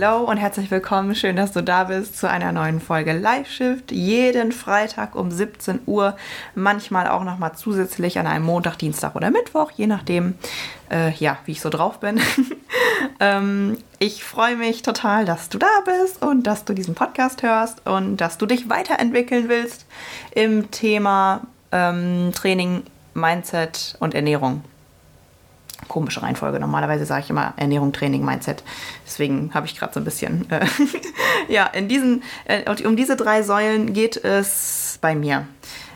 Hallo und herzlich willkommen. Schön, dass du da bist zu einer neuen Folge Live Shift. Jeden Freitag um 17 Uhr. Manchmal auch nochmal zusätzlich an einem Montag, Dienstag oder Mittwoch, je nachdem, äh, ja, wie ich so drauf bin. ähm, ich freue mich total, dass du da bist und dass du diesen Podcast hörst und dass du dich weiterentwickeln willst im Thema ähm, Training, Mindset und Ernährung komische Reihenfolge. Normalerweise sage ich immer Ernährung, Training, Mindset. Deswegen habe ich gerade so ein bisschen. Äh, ja, in diesen, äh, um diese drei Säulen geht es bei mir.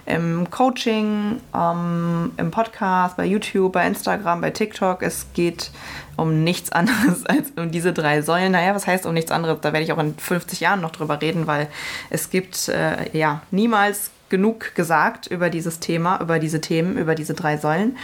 Im Coaching, ähm, im Podcast, bei YouTube, bei Instagram, bei TikTok. Es geht um nichts anderes als um diese drei Säulen. Naja, was heißt um nichts anderes? Da werde ich auch in 50 Jahren noch drüber reden, weil es gibt äh, ja niemals genug gesagt über dieses Thema, über diese Themen, über diese drei Säulen.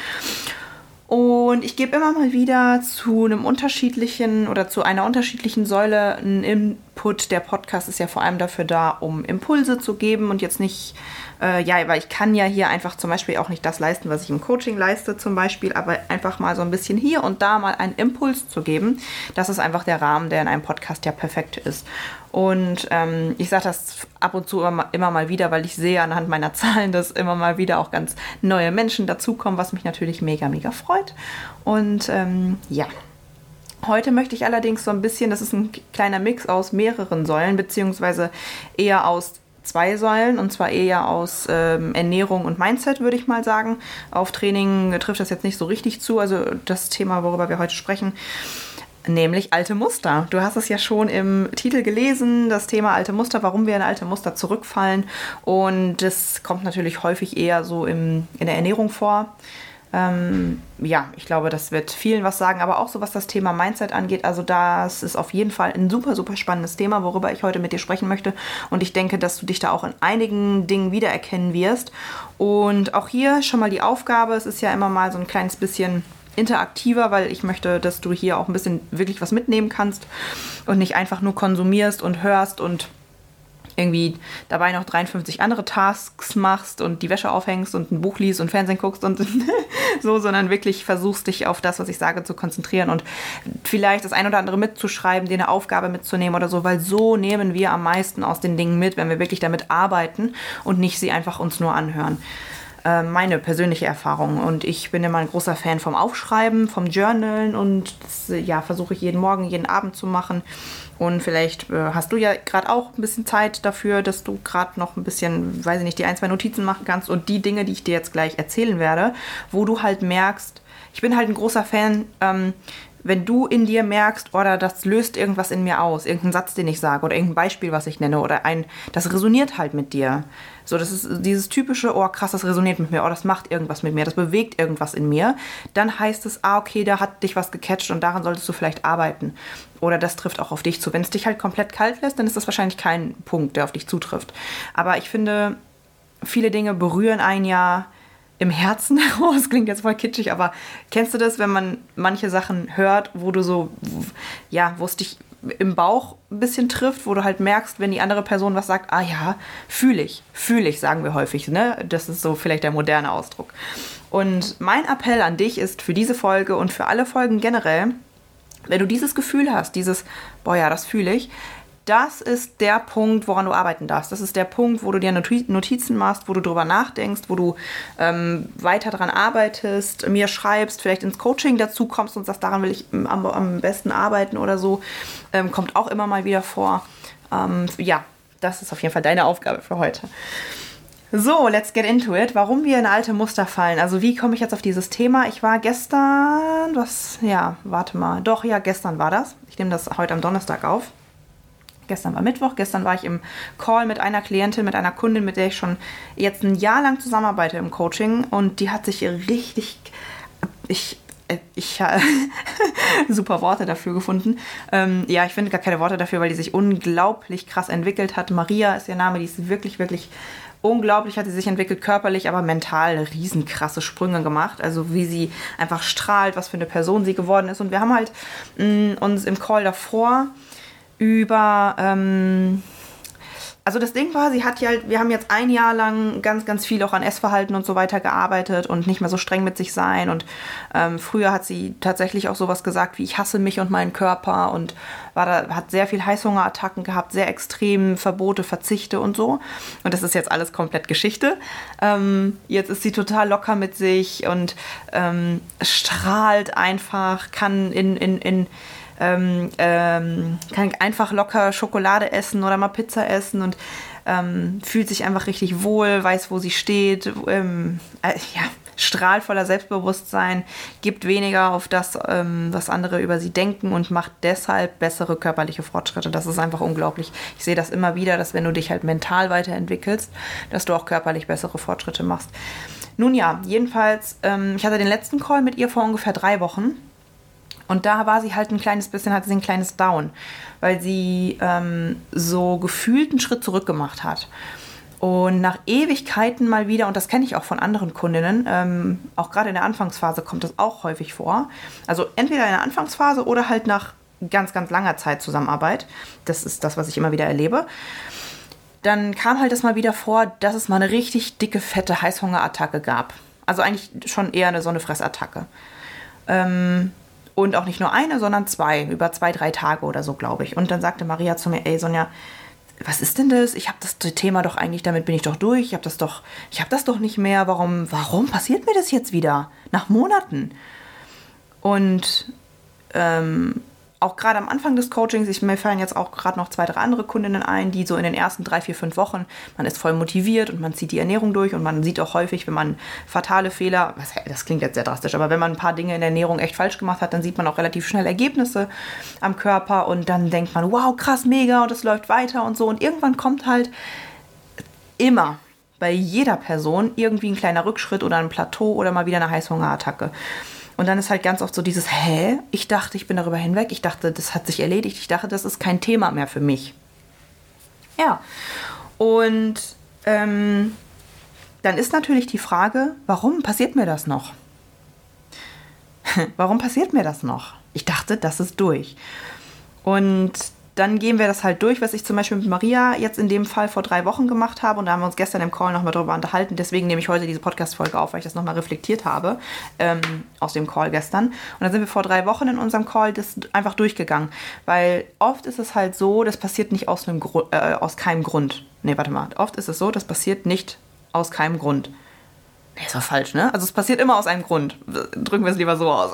Und ich gebe immer mal wieder zu einem unterschiedlichen oder zu einer unterschiedlichen Säule einen Input. Der Podcast ist ja vor allem dafür da, um Impulse zu geben und jetzt nicht äh, ja, weil ich kann ja hier einfach zum Beispiel auch nicht das leisten, was ich im Coaching leiste zum Beispiel, aber einfach mal so ein bisschen hier und da mal einen Impuls zu geben. Das ist einfach der Rahmen, der in einem Podcast ja perfekt ist. Und ähm, ich sage das ab und zu immer, immer mal wieder, weil ich sehe anhand meiner Zahlen, dass immer mal wieder auch ganz neue Menschen dazukommen, was mich natürlich mega, mega freut. Und ähm, ja, Heute möchte ich allerdings so ein bisschen, das ist ein kleiner Mix aus mehreren Säulen, beziehungsweise eher aus zwei Säulen und zwar eher aus ähm, Ernährung und Mindset, würde ich mal sagen. Auf Training trifft das jetzt nicht so richtig zu. Also das Thema, worüber wir heute sprechen, nämlich alte Muster. Du hast es ja schon im Titel gelesen, das Thema alte Muster, warum wir in alte Muster zurückfallen. Und das kommt natürlich häufig eher so im, in der Ernährung vor. Ähm, ja, ich glaube, das wird vielen was sagen, aber auch so was das Thema Mindset angeht. Also das ist auf jeden Fall ein super, super spannendes Thema, worüber ich heute mit dir sprechen möchte. Und ich denke, dass du dich da auch in einigen Dingen wiedererkennen wirst. Und auch hier schon mal die Aufgabe, es ist ja immer mal so ein kleines bisschen interaktiver, weil ich möchte, dass du hier auch ein bisschen wirklich was mitnehmen kannst und nicht einfach nur konsumierst und hörst und irgendwie dabei noch 53 andere Tasks machst und die Wäsche aufhängst und ein Buch liest und Fernsehen guckst und so, sondern wirklich versuchst, dich auf das, was ich sage, zu konzentrieren und vielleicht das ein oder andere mitzuschreiben, dir eine Aufgabe mitzunehmen oder so, weil so nehmen wir am meisten aus den Dingen mit, wenn wir wirklich damit arbeiten und nicht sie einfach uns nur anhören äh, meine persönliche Erfahrung. Und ich bin immer ein großer Fan vom Aufschreiben, vom Journalen und das, ja, versuche ich jeden Morgen, jeden Abend zu machen. Und vielleicht äh, hast du ja gerade auch ein bisschen Zeit dafür, dass du gerade noch ein bisschen, weiß ich nicht, die ein, zwei Notizen machen kannst und die Dinge, die ich dir jetzt gleich erzählen werde, wo du halt merkst, ich bin halt ein großer Fan, ähm, wenn du in dir merkst, oder das löst irgendwas in mir aus, irgendein Satz, den ich sage oder irgendein Beispiel, was ich nenne oder ein, das resoniert halt mit dir. So, das ist dieses typische, oh krass, das resoniert mit mir, oh, das macht irgendwas mit mir, das bewegt irgendwas in mir. Dann heißt es, ah, okay, da hat dich was gecatcht und daran solltest du vielleicht arbeiten. Oder das trifft auch auf dich zu. Wenn es dich halt komplett kalt lässt, dann ist das wahrscheinlich kein Punkt, der auf dich zutrifft. Aber ich finde, viele Dinge berühren ein ja im Herzen heraus. Klingt jetzt voll kitschig, aber kennst du das, wenn man manche Sachen hört, wo du so, ja, wo es dich im Bauch ein bisschen trifft, wo du halt merkst, wenn die andere Person was sagt, ah ja, fühle ich, fühle ich, sagen wir häufig, ne? Das ist so vielleicht der moderne Ausdruck. Und mein Appell an dich ist für diese Folge und für alle Folgen generell, wenn du dieses Gefühl hast, dieses, boah ja, das fühle ich, das ist der Punkt, woran du arbeiten darfst. Das ist der Punkt, wo du dir Notizen machst, wo du drüber nachdenkst, wo du ähm, weiter daran arbeitest, mir schreibst, vielleicht ins Coaching dazu kommst und sagst, daran will ich am, am besten arbeiten oder so. Ähm, kommt auch immer mal wieder vor. Ähm, ja, das ist auf jeden Fall deine Aufgabe für heute. So, let's get into it. Warum wir in alte Muster fallen. Also, wie komme ich jetzt auf dieses Thema? Ich war gestern, was, ja, warte mal. Doch, ja, gestern war das. Ich nehme das heute am Donnerstag auf gestern war Mittwoch, gestern war ich im Call mit einer Klientin, mit einer Kundin, mit der ich schon jetzt ein Jahr lang zusammenarbeite im Coaching und die hat sich richtig, ich, äh, ich habe super Worte dafür gefunden. Ähm, ja, ich finde gar keine Worte dafür, weil die sich unglaublich krass entwickelt hat. Maria ist ihr Name, die ist wirklich, wirklich unglaublich hat sie sich entwickelt, körperlich, aber mental riesenkrasse Sprünge gemacht. Also wie sie einfach strahlt, was für eine Person sie geworden ist. Und wir haben halt mh, mm, uns im Call davor über ähm, also das Ding war, sie hat ja, wir haben jetzt ein Jahr lang ganz, ganz viel auch an Essverhalten und so weiter gearbeitet und nicht mehr so streng mit sich sein. Und ähm, früher hat sie tatsächlich auch sowas gesagt wie ich hasse mich und meinen Körper und war da, hat sehr viel Heißhungerattacken gehabt, sehr extrem Verbote, Verzichte und so. Und das ist jetzt alles komplett Geschichte. Ähm, jetzt ist sie total locker mit sich und ähm, strahlt einfach, kann in, in, in ähm, ähm, kann einfach locker Schokolade essen oder mal Pizza essen und ähm, fühlt sich einfach richtig wohl, weiß, wo sie steht, ähm, äh, ja, strahlt Selbstbewusstsein, gibt weniger auf das, ähm, was andere über sie denken und macht deshalb bessere körperliche Fortschritte. Das ist einfach unglaublich. Ich sehe das immer wieder, dass wenn du dich halt mental weiterentwickelst, dass du auch körperlich bessere Fortschritte machst. Nun ja, jedenfalls, ähm, ich hatte den letzten Call mit ihr vor ungefähr drei Wochen und da war sie halt ein kleines bisschen, hatte sie ein kleines Down, weil sie ähm, so gefühlt einen Schritt zurück gemacht hat. Und nach Ewigkeiten mal wieder, und das kenne ich auch von anderen Kundinnen, ähm, auch gerade in der Anfangsphase kommt das auch häufig vor. Also entweder in der Anfangsphase oder halt nach ganz, ganz langer Zeit Zusammenarbeit. Das ist das, was ich immer wieder erlebe. Dann kam halt das mal wieder vor, dass es mal eine richtig dicke, fette Heißhungerattacke gab. Also eigentlich schon eher eine Sonnefressattacke. Ähm, und auch nicht nur eine, sondern zwei, über zwei, drei Tage oder so, glaube ich. Und dann sagte Maria zu mir, ey Sonja, was ist denn das? Ich habe das Thema doch eigentlich, damit bin ich doch durch. Ich habe das doch, ich habe das doch nicht mehr. Warum, warum passiert mir das jetzt wieder? Nach Monaten. Und ähm, auch gerade am Anfang des Coachings, ich, mir fallen jetzt auch gerade noch zwei, drei andere Kundinnen ein, die so in den ersten drei, vier, fünf Wochen, man ist voll motiviert und man zieht die Ernährung durch und man sieht auch häufig, wenn man fatale Fehler, was, das klingt jetzt sehr drastisch, aber wenn man ein paar Dinge in der Ernährung echt falsch gemacht hat, dann sieht man auch relativ schnell Ergebnisse am Körper und dann denkt man, wow, krass, mega und es läuft weiter und so und irgendwann kommt halt immer bei jeder Person irgendwie ein kleiner Rückschritt oder ein Plateau oder mal wieder eine Heißhungerattacke. Und dann ist halt ganz oft so dieses, hä? Ich dachte, ich bin darüber hinweg. Ich dachte, das hat sich erledigt. Ich dachte, das ist kein Thema mehr für mich. Ja. Und ähm, dann ist natürlich die Frage, warum passiert mir das noch? warum passiert mir das noch? Ich dachte, das ist durch. Und dann gehen wir das halt durch, was ich zum Beispiel mit Maria jetzt in dem Fall vor drei Wochen gemacht habe. Und da haben wir uns gestern im Call nochmal drüber unterhalten. Deswegen nehme ich heute diese Podcast-Folge auf, weil ich das nochmal reflektiert habe ähm, aus dem Call gestern. Und dann sind wir vor drei Wochen in unserem Call das einfach durchgegangen. Weil oft ist es halt so, das passiert nicht aus, einem Gru äh, aus keinem Grund. Nee, warte mal. Oft ist es so, das passiert nicht aus keinem Grund. Nee, ist doch falsch, ne? Also es passiert immer aus einem Grund. Drücken wir es lieber so aus.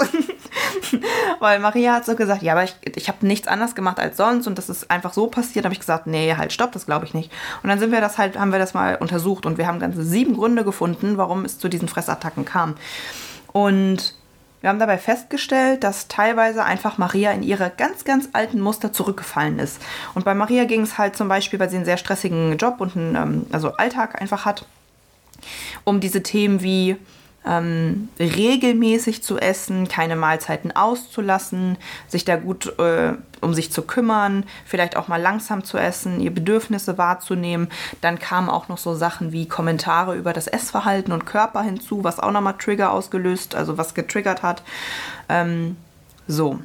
Weil Maria hat so gesagt, ja, aber ich, ich habe nichts anders gemacht als sonst und das ist einfach so passiert. Habe ich gesagt, nee, halt, stopp, das glaube ich nicht. Und dann sind wir das halt, haben wir das mal untersucht und wir haben ganze sieben Gründe gefunden, warum es zu diesen Fressattacken kam. Und wir haben dabei festgestellt, dass teilweise einfach Maria in ihre ganz, ganz alten Muster zurückgefallen ist. Und bei Maria ging es halt zum Beispiel, weil sie einen sehr stressigen Job und einen ähm, also Alltag einfach hat, um diese Themen wie ähm, regelmäßig zu essen, keine Mahlzeiten auszulassen, sich da gut äh, um sich zu kümmern, vielleicht auch mal langsam zu essen, ihr Bedürfnisse wahrzunehmen. Dann kamen auch noch so Sachen wie Kommentare über das Essverhalten und Körper hinzu, was auch nochmal Trigger ausgelöst, also was getriggert hat. Ähm, so.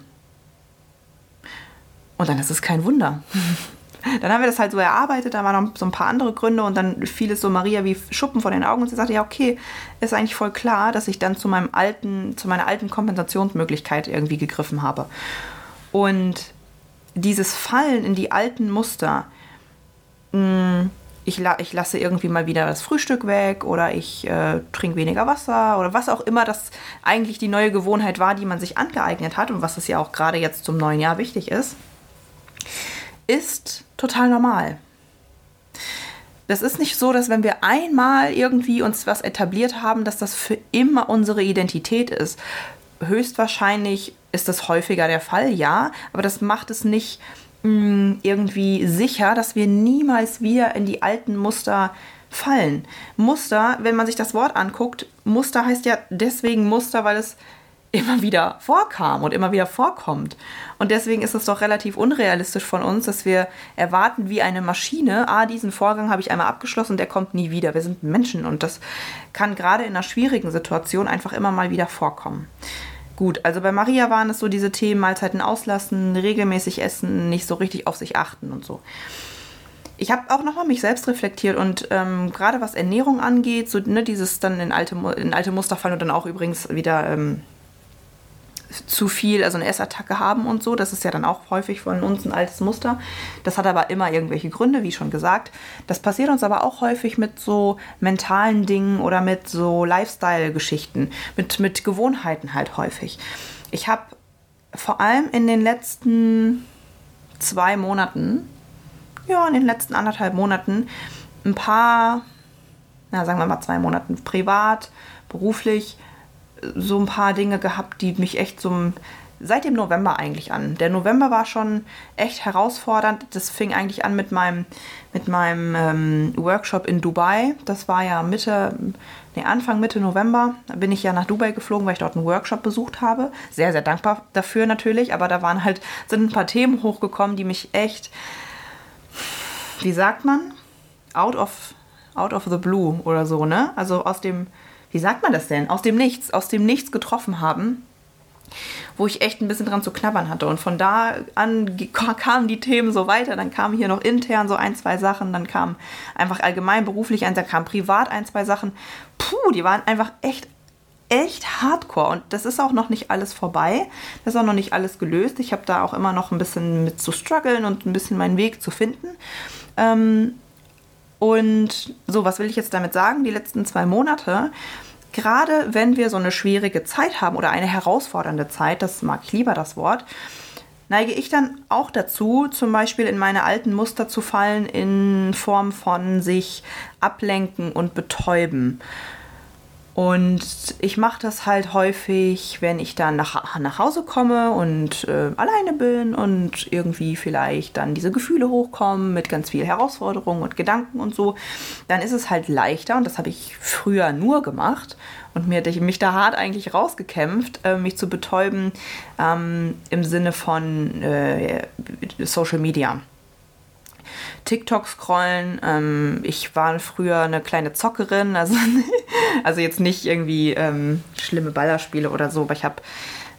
Und dann ist es kein Wunder. Dann haben wir das halt so erarbeitet, da waren noch so ein paar andere Gründe und dann fiel es so Maria wie Schuppen vor den Augen und sie sagte, ja, okay, ist eigentlich voll klar, dass ich dann zu meinem alten, zu meiner alten Kompensationsmöglichkeit irgendwie gegriffen habe. Und dieses Fallen in die alten Muster, mh, mm, ich, la ich, lasse irgendwie mal wieder das Frühstück weg oder ich äh, trinke weniger Wasser oder was auch immer das eigentlich die neue Gewohnheit war, die man sich angeeignet hat und was es ja auch gerade jetzt zum neuen Jahr wichtig ist ist total normal. Das ist nicht so, dass wenn wir einmal irgendwie uns was etabliert haben, dass das für immer unsere Identität ist. Höchstwahrscheinlich ist das häufiger der Fall, ja, aber das macht es nicht mh, mm, irgendwie sicher, dass wir niemals wieder in die alten Muster fallen. Muster, wenn man sich das Wort anguckt, Muster heißt ja deswegen Muster, weil es immer wieder vorkam und immer wieder vorkommt. Und deswegen ist es doch relativ unrealistisch von uns, dass wir erwarten wie eine Maschine, ah, diesen Vorgang habe ich einmal abgeschlossen, der kommt nie wieder. Wir sind Menschen und das kann gerade in einer schwierigen Situation einfach immer mal wieder vorkommen. Gut, also bei Maria waren es so diese Themen, Mahlzeiten auslassen, regelmäßig essen, nicht so richtig auf sich achten und so. Ich habe auch nochmal mich selbst reflektiert und ähm, gerade was Ernährung angeht, so ne, dieses dann in alte, in alte Muster fallen und dann auch übrigens wieder ähm, zu viel, also eine Essattacke haben und so. Das ist ja dann auch häufig von uns ein altes Muster. Das hat aber immer irgendwelche Gründe, wie schon gesagt. Das passiert uns aber auch häufig mit so mentalen Dingen oder mit so Lifestyle-Geschichten, mit, mit Gewohnheiten halt häufig. Ich habe vor allem in den letzten zwei Monaten, ja, in den letzten anderthalb Monaten, ein paar, na, sagen wir mal zwei Monaten privat, beruflich, so ein paar Dinge gehabt, die mich echt so seit dem November eigentlich an. Der November war schon echt herausfordernd. Das fing eigentlich an mit meinem, mit meinem ähm, Workshop in Dubai. Das war ja Mitte, nee, Anfang Mitte November. Da bin ich ja nach Dubai geflogen, weil ich dort einen Workshop besucht habe. Sehr, sehr dankbar dafür natürlich. Aber da waren halt, sind ein paar Themen hochgekommen, die mich echt, wie sagt man? Out of, out of the blue oder so, ne? Also aus dem wie sagt man das denn, aus dem Nichts, aus dem Nichts getroffen haben, wo ich echt ein bisschen dran zu knabbern hatte. Und von da an kamen die Themen so weiter. Dann kamen hier noch intern so ein, zwei Sachen, dann kam einfach allgemein beruflich eins, dann kam privat ein, zwei Sachen. Puh, die waren einfach echt echt hardcore und das ist auch noch nicht alles vorbei. Das ist auch noch nicht alles gelöst. Ich habe da auch immer noch ein bisschen mit zu strugglen und ein bisschen meinen Weg zu finden. Ähm, und so, was will ich jetzt damit sagen? Die letzten zwei Monate, gerade wenn wir so eine schwierige Zeit haben oder eine herausfordernde Zeit, das mag ich lieber das Wort, neige ich dann auch dazu, zum Beispiel in meine alten Muster zu fallen in Form von sich ablenken und betäuben. Und ich mache das halt häufig, wenn ich dann nach, nach Hause komme und äh, alleine bin und irgendwie vielleicht dann diese Gefühle hochkommen mit ganz viel Herausforderungen und Gedanken und so, dann ist es halt leichter und das habe ich früher nur gemacht und mir mich da hart eigentlich rausgekämpft, äh, mich zu betäuben ähm, im Sinne von äh, Social Media. TikTok scrollen. Ähm, ich war früher eine kleine Zockerin, also, also jetzt nicht irgendwie ähm, schlimme Ballerspiele oder so, aber ich habe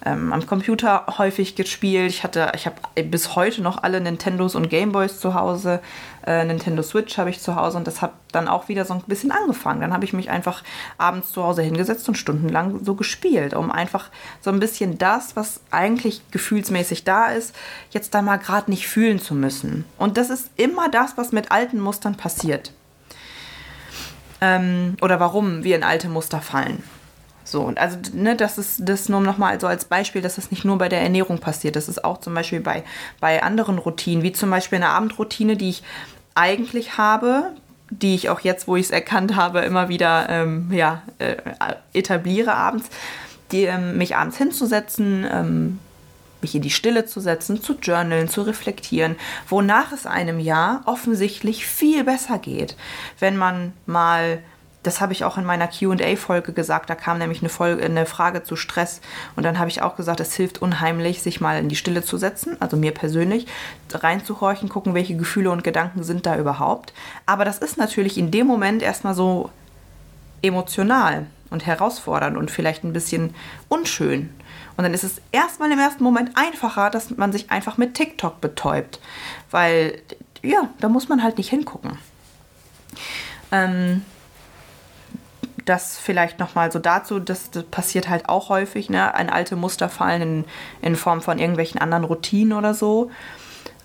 ähm, am Computer häufig gespielt. Ich hatte, ich habe bis heute noch alle Nintendos und Gameboys zu Hause. Äh, Nintendo Switch habe ich zu Hause und das hat dann auch wieder so ein bisschen angefangen. Dann habe ich mich einfach abends zu Hause hingesetzt und stundenlang so gespielt, um einfach so ein bisschen das, was eigentlich gefühlsmäßig da ist, jetzt da mal gerade nicht fühlen zu müssen. Und das ist immer das, was mit alten Mustern passiert. Ähm, oder warum wir in alte Muster fallen. So, und also, ne, das ist das nur nochmal so als Beispiel, dass das nicht nur bei der Ernährung passiert. Das ist auch zum Beispiel bei, bei anderen Routinen, wie zum Beispiel eine Abendroutine, die ich eigentlich habe, die ich auch jetzt, wo ich es erkannt habe, immer wieder ähm, ja, äh, etabliere abends, die, ähm, mich abends hinzusetzen, ähm, mich in die Stille zu setzen, zu journalen, zu reflektieren, wonach es einem ja offensichtlich viel besser geht, wenn man mal das habe ich auch in meiner QA-Folge gesagt. Da kam nämlich eine, Folge, eine Frage zu Stress. Und dann habe ich auch gesagt, es hilft unheimlich, sich mal in die Stille zu setzen, also mir persönlich, reinzuhorchen, gucken, welche Gefühle und Gedanken sind da überhaupt. Aber das ist natürlich in dem Moment erstmal so emotional und herausfordernd und vielleicht ein bisschen unschön. Und dann ist es erstmal im ersten Moment einfacher, dass man sich einfach mit TikTok betäubt. Weil, ja, da muss man halt nicht hingucken. Ähm, das vielleicht nochmal so dazu, das, das, passiert halt auch häufig, ne? Ein alte Muster fallen in, in Form von irgendwelchen anderen Routinen oder so.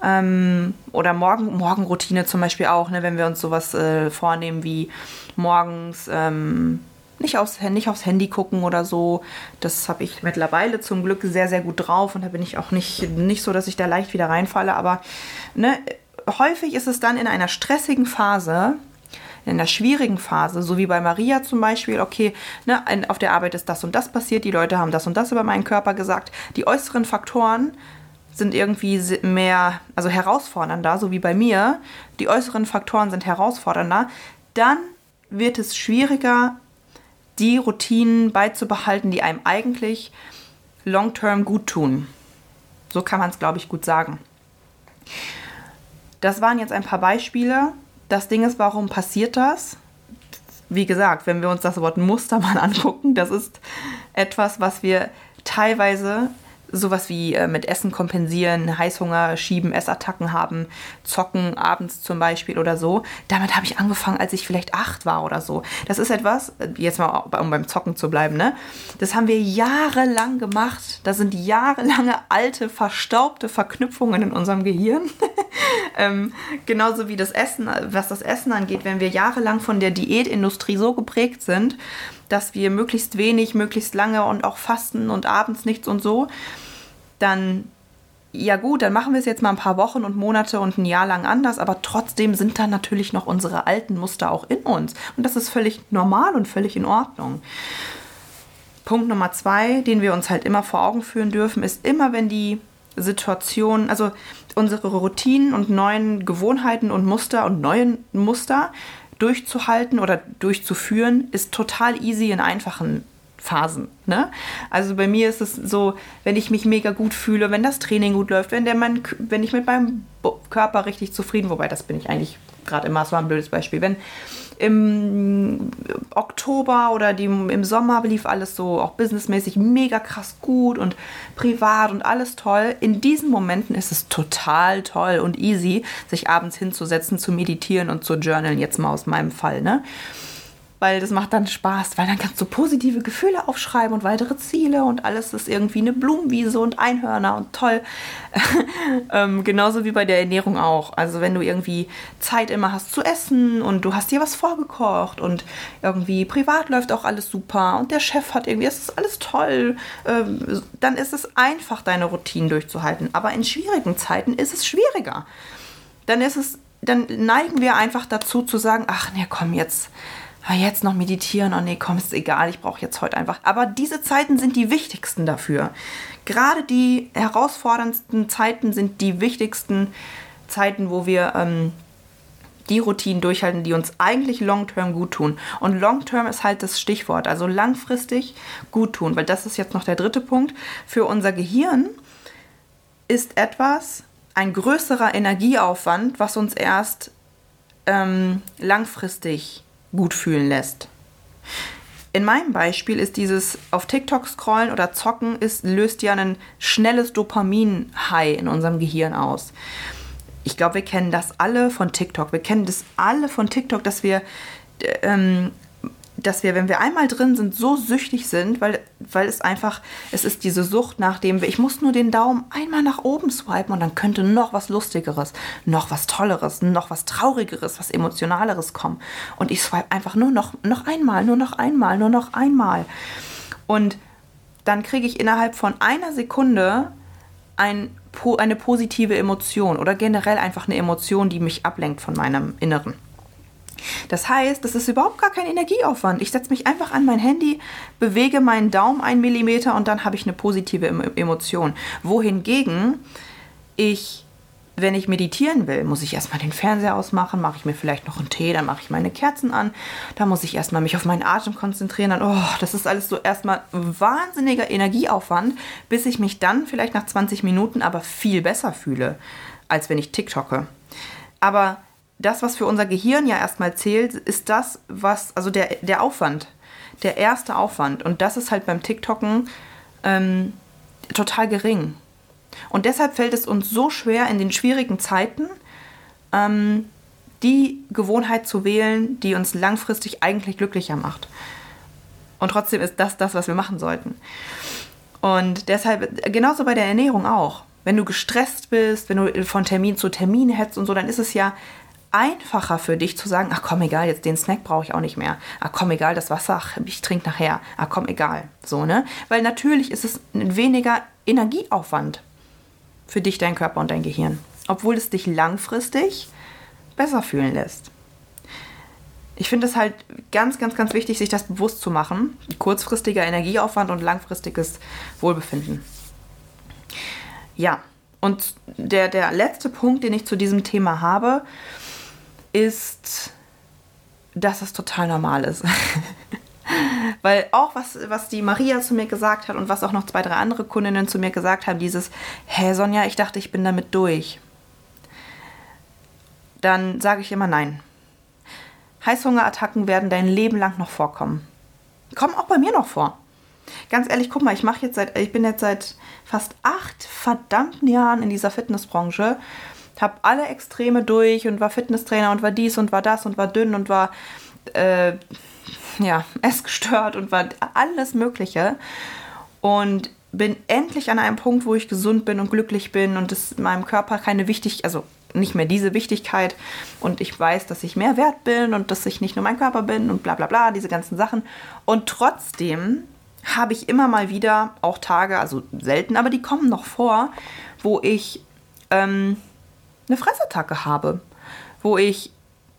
Ähm, oder Morgen, Morgenroutine zum Beispiel auch, ne? wenn wir uns sowas äh, vornehmen wie morgens ähm, nicht, aufs, nicht aufs Handy gucken oder so. Das habe ich mittlerweile zum Glück sehr, sehr gut drauf und da bin ich auch nicht, nicht so, dass ich da leicht wieder reinfalle. Aber ne, häufig ist es dann in einer stressigen Phase, in einer schwierigen Phase, so wie bei Maria zum Beispiel, okay, ne, auf der Arbeit ist das und das passiert, die Leute haben das und das über meinen Körper gesagt, die äußeren Faktoren sind irgendwie mehr, also herausfordernder, so wie bei mir, die äußeren Faktoren sind herausfordernder, dann wird es schwieriger, die Routinen beizubehalten, die einem eigentlich long-term gut tun. So kann man es, glaube ich, gut sagen. Das waren jetzt ein paar Beispiele. Das Ding ist, warum passiert das? Wie gesagt, wenn wir uns das Wort Muster mal angucken, das ist etwas, was wir teilweise sowas wie äh, mit Essen kompensieren, Heißhunger schieben, Essattacken haben, zocken abends zum Beispiel oder so. Damit habe ich angefangen, als ich vielleicht acht war oder so. Das ist etwas, äh, jetzt mal um beim Zocken zu bleiben, ne? Das haben wir jahrelang gemacht. Das sind jahrelange alte, verstaubte Verknüpfungen in unserem Gehirn. ähm, genauso wie das Essen, was das Essen angeht, wenn wir jahrelang von der Diätindustrie so geprägt sind, dass wir möglichst wenig, möglichst lange und auch fasten und abends nichts und so, dann ja gut, dann machen wir es jetzt mal ein paar Wochen und Monate und ein Jahr lang anders, aber trotzdem sind da natürlich noch unsere alten Muster auch in uns. Und das ist völlig normal und völlig in Ordnung. Punkt Nummer zwei, den wir uns halt immer vor Augen führen dürfen, ist immer, wenn die Situation, also unsere Routinen und neuen Gewohnheiten und Muster und neuen Muster durchzuhalten oder durchzuführen, ist total easy in einfachen Phasen. Ne? Also bei mir ist es so, wenn ich mich mega gut fühle, wenn das Training gut läuft, wenn, der mein, wenn ich mit meinem Körper richtig zufrieden, wobei das bin ich eigentlich gerade immer, es war ein blödes Beispiel, wenn im Oktober oder die, im Sommer lief alles so auch businessmäßig mega krass gut und privat und alles toll. In diesen Momenten ist es total toll und easy, sich abends hinzusetzen, zu meditieren und zu journalen, jetzt mal aus meinem Fall. Ne? Weil das macht dann Spaß, weil dann kannst du positive Gefühle aufschreiben und weitere Ziele und alles ist irgendwie eine Blumenwiese und Einhörner und toll. ähm, genauso wie bei der Ernährung auch. Also wenn du irgendwie Zeit immer hast zu essen und du hast dir was vorgekocht und irgendwie privat läuft auch alles super und der Chef hat irgendwie, es ist alles toll, ähm, dann ist es einfach, deine Routinen durchzuhalten. Aber in schwierigen Zeiten ist es schwieriger. Dann ist es, dann neigen wir einfach dazu zu sagen, ach nee, komm jetzt jetzt noch meditieren, oh nee, komm, ist egal, ich brauche jetzt heute einfach. Aber diese Zeiten sind die wichtigsten dafür. Gerade die herausforderndsten Zeiten sind die wichtigsten Zeiten, wo wir ähm, die Routinen durchhalten, die uns eigentlich long-term gut tun. Und long-term ist halt das Stichwort, also langfristig gut tun, weil das ist jetzt noch der dritte Punkt. Für unser Gehirn ist etwas ein größerer Energieaufwand, was uns erst ähm, langfristig gut fühlen lässt. In meinem Beispiel ist dieses auf TikTok scrollen oder zocken ist, löst ja ein schnelles Dopamin-High in unserem Gehirn aus. Ich glaube, wir kennen das alle von TikTok. Wir kennen das alle von TikTok, dass wir ähm, dass wir, wenn wir einmal drin sind, so süchtig sind, weil, weil es einfach, es ist diese Sucht nach dem, ich muss nur den Daumen einmal nach oben swipen und dann könnte noch was Lustigeres, noch was Tolleres, noch was Traurigeres, was Emotionaleres kommen. Und ich swipe einfach nur noch, noch einmal, nur noch einmal, nur noch einmal. Und dann kriege ich innerhalb von einer Sekunde ein, eine positive Emotion oder generell einfach eine Emotion, die mich ablenkt von meinem Inneren. Das heißt, das ist überhaupt gar kein Energieaufwand. Ich setze mich einfach an mein Handy, bewege meinen Daumen einen Millimeter und dann habe ich eine positive Emotion. Wohingegen ich wenn ich meditieren will, muss ich erstmal den Fernseher ausmachen, mache ich mir vielleicht noch einen Tee, dann mache ich meine Kerzen an, dann muss ich erstmal mich auf meinen Atem konzentrieren, dann, oh, das ist alles so erstmal wahnsinniger Energieaufwand, bis ich mich dann vielleicht nach 20 Minuten aber viel besser fühle, als wenn ich TikToke. Aber das, was für unser Gehirn ja erstmal zählt, ist das, was, also der, der Aufwand, der erste Aufwand. Und das ist halt beim TikToken ähm, total gering. Und deshalb fällt es uns so schwer in den schwierigen Zeiten, ähm, die Gewohnheit zu wählen, die uns langfristig eigentlich glücklicher macht. Und trotzdem ist das das, was wir machen sollten. Und deshalb, genauso bei der Ernährung auch. Wenn du gestresst bist, wenn du von Termin zu Termin hetzt und so, dann ist es ja einfacher für dich zu sagen, ach komm, egal, jetzt den Snack brauche ich auch nicht mehr. Ach komm, egal, das Wasser, ach, ich trinke nachher. Ach komm, egal. So, ne? Weil natürlich ist es weniger Energieaufwand für dich, dein Körper und dein Gehirn. Obwohl es dich langfristig besser fühlen lässt. Ich finde es halt ganz, ganz, ganz wichtig, sich das bewusst zu machen. Kurzfristiger Energieaufwand und langfristiges Wohlbefinden. Ja, und der, der letzte Punkt, den ich zu diesem Thema habe, ist, dass es total normal ist. Weil auch was, was die Maria zu mir gesagt hat und was auch noch zwei, drei andere Kundinnen zu mir gesagt haben, dieses, hä Sonja, ich dachte, ich bin damit durch. Dann sage ich immer nein. Heißhungerattacken werden dein Leben lang noch vorkommen. Kommen auch bei mir noch vor. Ganz ehrlich, guck mal, ich mache jetzt seit, ich bin jetzt seit fast acht verdammten Jahren in dieser Fitnessbranche, habe alle Extreme durch und war Fitnesstrainer und war dies und war das und war dünn und war äh, ja essgestört und war alles Mögliche und bin endlich an einem Punkt, wo ich gesund bin und glücklich bin und es meinem Körper keine wichtig, also nicht mehr diese Wichtigkeit und ich weiß, dass ich mehr wert bin und dass ich nicht nur mein Körper bin und bla bla bla, diese ganzen Sachen. Und trotzdem habe ich immer mal wieder auch Tage, also selten, aber die kommen noch vor, wo ich ähm, eine Fressattacke habe, wo ich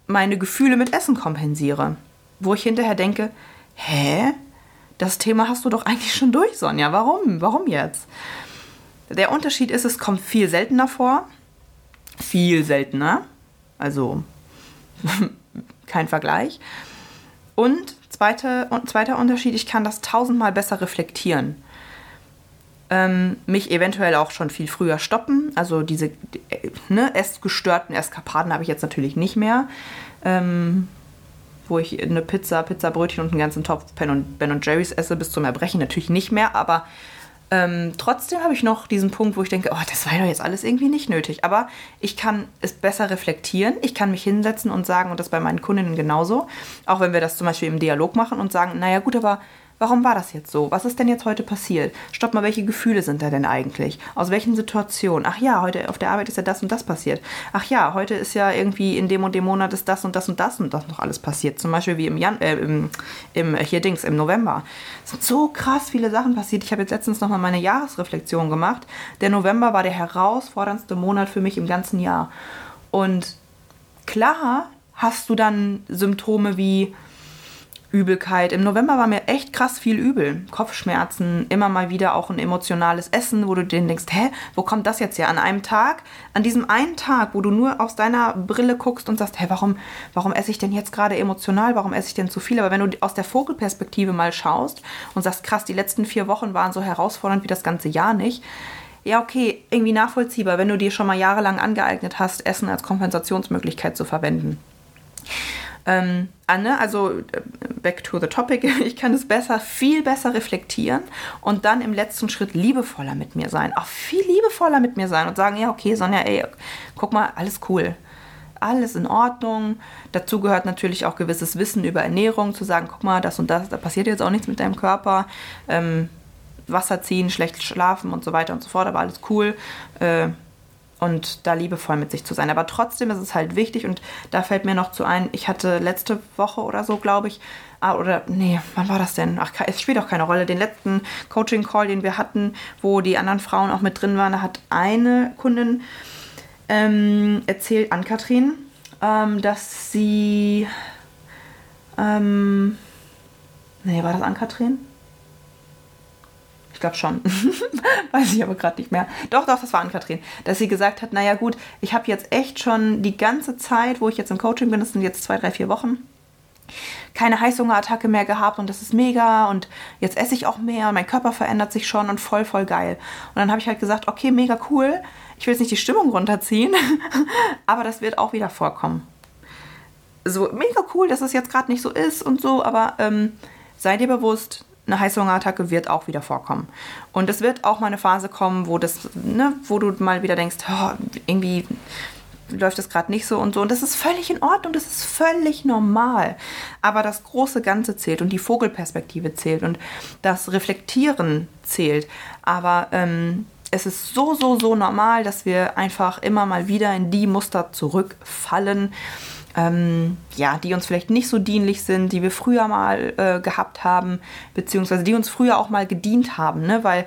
meine Gefühle mit Essen kompensiere, wo ich hinterher denke, hä? Das Thema hast du doch eigentlich schon durch, Sonja. Warum? Warum jetzt? Der Unterschied ist, es kommt viel seltener vor. Viel seltener. Also kein Vergleich. Und Zweite, zweiter Unterschied, ich kann das tausendmal besser reflektieren. Ähm, mich eventuell auch schon viel früher stoppen. Also diese äh, ne, essgestörten Eskapaden habe ich jetzt natürlich nicht mehr. Ähm, wo ich eine Pizza, Pizzabrötchen und einen ganzen Topf Ben und, ben und Jerry's esse bis zum Erbrechen natürlich nicht mehr. Aber ähm, trotzdem habe ich noch diesen Punkt, wo ich denke, oh, das war doch jetzt alles irgendwie nicht nötig. Aber ich kann es besser reflektieren. Ich kann mich hinsetzen und sagen, und das bei meinen Kundinnen genauso, auch wenn wir das zum Beispiel im Dialog machen und sagen, naja gut, aber Warum war das jetzt so? Was ist denn jetzt heute passiert? Stopp mal, welche Gefühle sind da denn eigentlich? Aus welchen Situationen? Ach ja, heute auf der Arbeit ist ja das und das passiert. Ach ja, heute ist ja irgendwie in dem und dem Monat ist das und das und das und das noch alles passiert. Zum Beispiel wie im Jan, äh, im, im, hier Dings, im November. Es sind so krass viele Sachen passiert. Ich habe jetzt letztens nochmal meine Jahresreflexion gemacht. Der November war der herausforderndste Monat für mich im ganzen Jahr. Und klar hast du dann Symptome wie Übelkeit. Im November war mir echt krass viel übel. Kopfschmerzen, immer mal wieder auch ein emotionales Essen, wo du dir denkst, hä, wo kommt das jetzt her? An einem Tag, an diesem einen Tag, wo du nur aus deiner Brille guckst und sagst, hä, warum, warum esse ich denn jetzt gerade emotional? Warum esse ich denn zu viel? Aber wenn du aus der Vogelperspektive mal schaust und sagst, krass, die letzten vier Wochen waren so herausfordernd wie das ganze Jahr nicht, ja, okay, irgendwie nachvollziehbar, wenn du dir schon mal jahrelang angeeignet hast, Essen als Kompensationsmöglichkeit zu verwenden. Ähm, Anne, also äh, back to the topic, ich kann es besser, viel besser reflektieren und dann im letzten Schritt liebevoller mit mir sein. Auch viel liebevoller mit mir sein und sagen, ja, okay, Sonja, ey, guck mal, alles cool. Alles in Ordnung. Dazu gehört natürlich auch gewisses Wissen über Ernährung, zu sagen, guck mal, das und das, da passiert jetzt auch nichts mit deinem Körper. Ähm, Wasser ziehen, schlecht schlafen und so weiter und so fort, aber alles cool. Äh, und da liebevoll mit sich zu sein. Aber trotzdem ist es halt wichtig und da fällt mir noch zu ein, ich hatte letzte Woche oder so, glaube ich, ah, oder nee, wann war das denn? Ach, es spielt auch keine Rolle. Den letzten Coaching-Call, den wir hatten, wo die anderen Frauen auch mit drin waren, da hat eine Kundin ähm, erzählt an Katrin, ähm, dass sie, ähm, nee, war das an Katrin? Ich glaube schon. Weiß ich aber gerade nicht mehr. Doch, doch, das war an Kathrin. Dass sie gesagt hat, naja gut, ich habe jetzt echt schon die ganze Zeit, wo ich jetzt im Coaching bin, das sind jetzt zwei, drei, vier Wochen, keine Heißhungerattacke mehr gehabt und das ist mega und jetzt esse ich auch mehr und mein Körper verändert sich schon und voll, voll geil. Und dann habe ich halt gesagt, okay, mega cool. Ich will jetzt nicht die Stimmung runterziehen, aber das wird auch wieder vorkommen. So mega cool, dass es jetzt gerade nicht so ist und so, aber ähm, sei dir bewusst, eine Heißhungerattacke wird auch wieder vorkommen. Und es wird auch mal eine Phase kommen, wo, das, ne, wo du mal wieder denkst, oh, irgendwie läuft das gerade nicht so und so. Und das ist völlig in Ordnung, das ist völlig normal. Aber das große Ganze zählt und die Vogelperspektive zählt und das Reflektieren zählt. Aber ähm, es ist so, so, so normal, dass wir einfach immer mal wieder in die Muster zurückfallen ähm, ja, die uns vielleicht nicht so dienlich sind, die wir früher mal äh, gehabt haben, beziehungsweise die uns früher auch mal gedient haben, ne? weil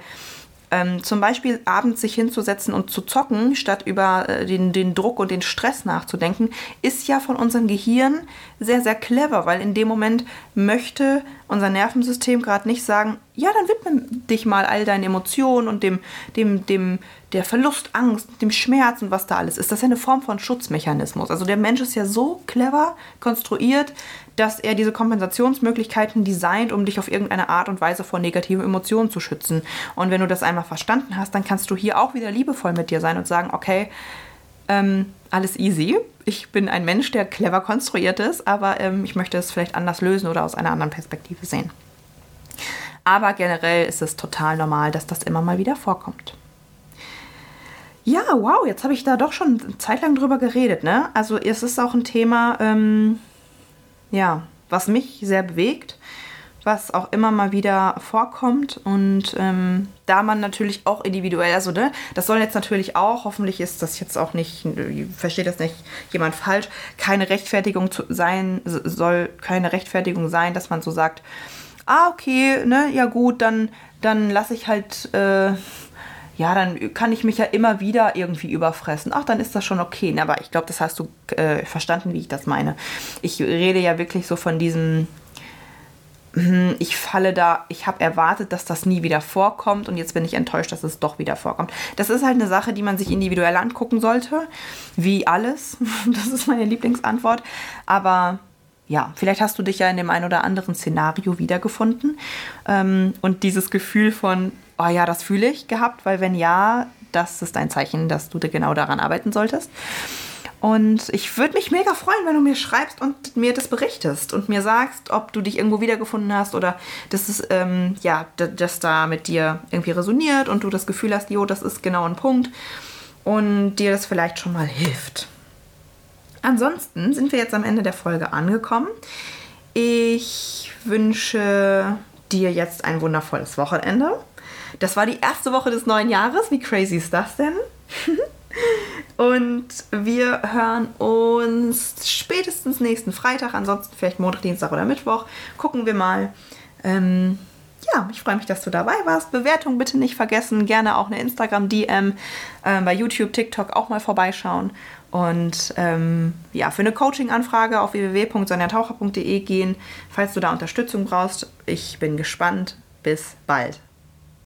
ähm, zum Beispiel abends sich hinzusetzen und zu zocken, statt über äh, den, den Druck und den Stress nachzudenken, ist ja von unserem Gehirn sehr, sehr clever, weil in dem Moment möchte unser Nervensystem gerade nicht sagen, ja, dann widme dich mal all deinen Emotionen und dem, dem, dem, der Verlustangst, dem Schmerz und was da alles ist. Das ist ja eine Form von Schutzmechanismus. Also der Mensch ist ja so clever konstruiert, dass er diese Kompensationsmöglichkeiten designt, um dich auf irgendeine Art und Weise vor negativen Emotionen zu schützen. Und wenn du das einmal verstanden hast, dann kannst du hier auch wieder liebevoll mit dir sein und sagen, okay, ähm, alles easy. Ich bin ein Mensch, der clever konstruiert ist, aber ähm, ich möchte es vielleicht anders lösen oder aus einer anderen Perspektive sehen. Aber generell ist es total normal, dass das immer mal wieder vorkommt. Ja, wow, jetzt habe ich da doch schon eine Zeit lang drüber geredet, ne? Also es ist auch ein Thema, ähm, ja, was mich sehr bewegt, was auch immer mal wieder vorkommt und ähm, da man natürlich auch individuell, also ne, das soll jetzt natürlich auch, hoffentlich ist das jetzt auch nicht, versteht das nicht jemand falsch, keine Rechtfertigung sein, soll keine Rechtfertigung sein, dass man so sagt, ah, okay, ne, ja gut, dann, dann lasse ich halt, äh, ja, dann kann ich mich ja immer wieder irgendwie überfressen. Ach, dann ist das schon okay. Aber ich glaube, das hast du äh, verstanden, wie ich das meine. Ich rede ja wirklich so von diesem, hm, ich falle da, ich habe erwartet, dass das nie wieder vorkommt und jetzt bin ich enttäuscht, dass es doch wieder vorkommt. Das ist halt eine Sache, die man sich individuell angucken sollte, wie alles. Das ist meine Lieblingsantwort. Aber ja, vielleicht hast du dich ja in dem einen oder anderen Szenario wiedergefunden ähm, und dieses Gefühl von, oh ja, das fühle ich gehabt, weil wenn ja, das ist ein Zeichen, dass du genau daran arbeiten solltest. Und ich würde mich mega freuen, wenn du mir schreibst und mir das berichtest und mir sagst, ob du dich irgendwo wiedergefunden hast oder dass es, ähm, ja, dass da mit dir irgendwie resoniert und du das Gefühl hast, jo, das ist genau ein Punkt und dir das vielleicht schon mal hilft. Ansonsten sind wir jetzt am Ende der Folge angekommen. Ich wünsche dir jetzt ein wundervolles Wochenende. Das war die erste Woche des neuen Jahres. Wie crazy ist das denn? Und wir hören uns spätestens nächsten Freitag, ansonsten vielleicht Montag, Dienstag oder Mittwoch. Gucken wir mal. Ähm, ja, ich freue mich, dass du dabei warst. Bewertung bitte nicht vergessen. Gerne auch eine Instagram-DM äh, bei YouTube, TikTok auch mal vorbeischauen. Und ähm, ja, für eine Coaching-Anfrage auf www.sonjataucher.de gehen, falls du da Unterstützung brauchst. Ich bin gespannt. Bis bald.